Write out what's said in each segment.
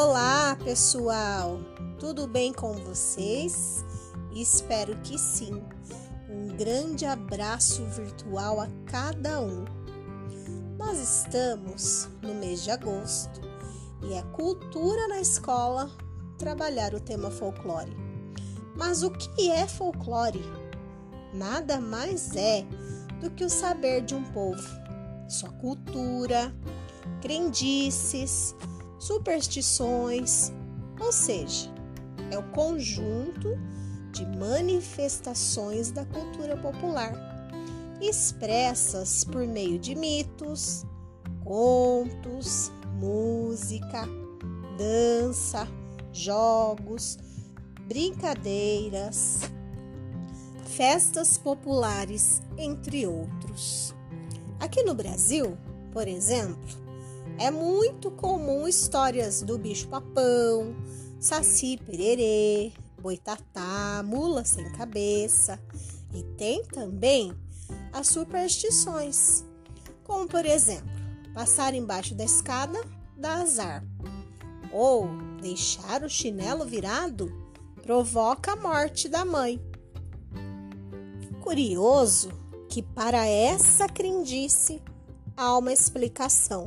Olá, pessoal! Tudo bem com vocês? Espero que sim. Um grande abraço virtual a cada um. Nós estamos no mês de agosto e é cultura na escola trabalhar o tema folclore. Mas o que é folclore? Nada mais é do que o saber de um povo, sua cultura, crendices, superstições, ou seja, é o conjunto de manifestações da cultura popular, expressas por meio de mitos, contos, música, dança, jogos, brincadeiras, festas populares, entre outros. Aqui no Brasil, por exemplo, é muito comum histórias do bicho-papão, saci pererê, boitatá, mula sem cabeça e tem também as superstições, como por exemplo, passar embaixo da escada dá azar, ou deixar o chinelo virado provoca a morte da mãe. Curioso que para essa crendice há uma explicação.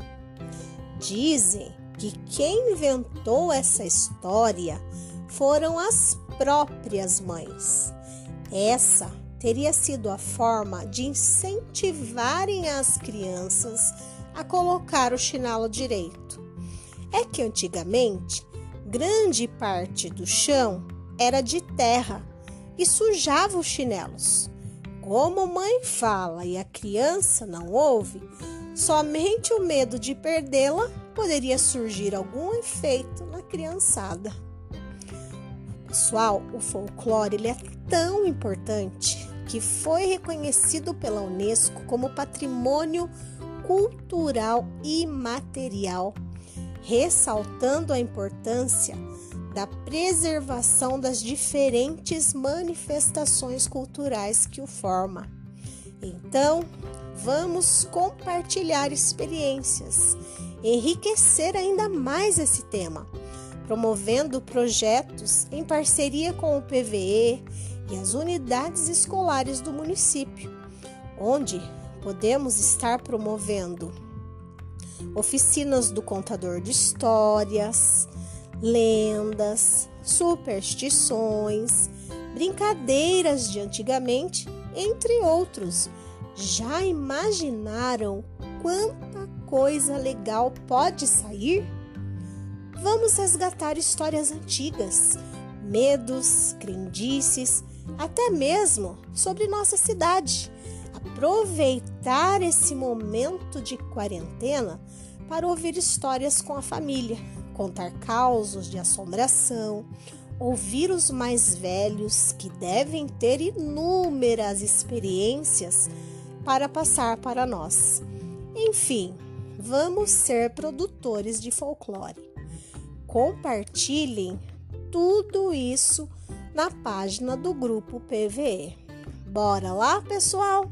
Dizem que quem inventou essa história foram as próprias mães. Essa teria sido a forma de incentivarem as crianças a colocar o chinelo direito. É que antigamente grande parte do chão era de terra e sujava os chinelos. Como mãe fala e a criança não ouve, somente o medo de perdê-la poderia surgir algum efeito na criançada. Pessoal, o folclore ele é tão importante que foi reconhecido pela Unesco como patrimônio cultural imaterial, ressaltando a importância da preservação das diferentes manifestações culturais que o formam. Então, vamos compartilhar experiências, enriquecer ainda mais esse tema, promovendo projetos em parceria com o PVE e as unidades escolares do município, onde podemos estar promovendo oficinas do contador de histórias, lendas, superstições, brincadeiras de antigamente, entre outros. Já imaginaram quanta coisa legal pode sair? Vamos resgatar histórias antigas, medos, crendices, até mesmo sobre nossa cidade. Aproveitar esse momento de quarentena para ouvir histórias com a família, contar causos de assombração, ouvir os mais velhos que devem ter inúmeras experiências para passar para nós. Enfim, vamos ser produtores de folclore. Compartilhem tudo isso na página do grupo PVE. Bora lá, pessoal?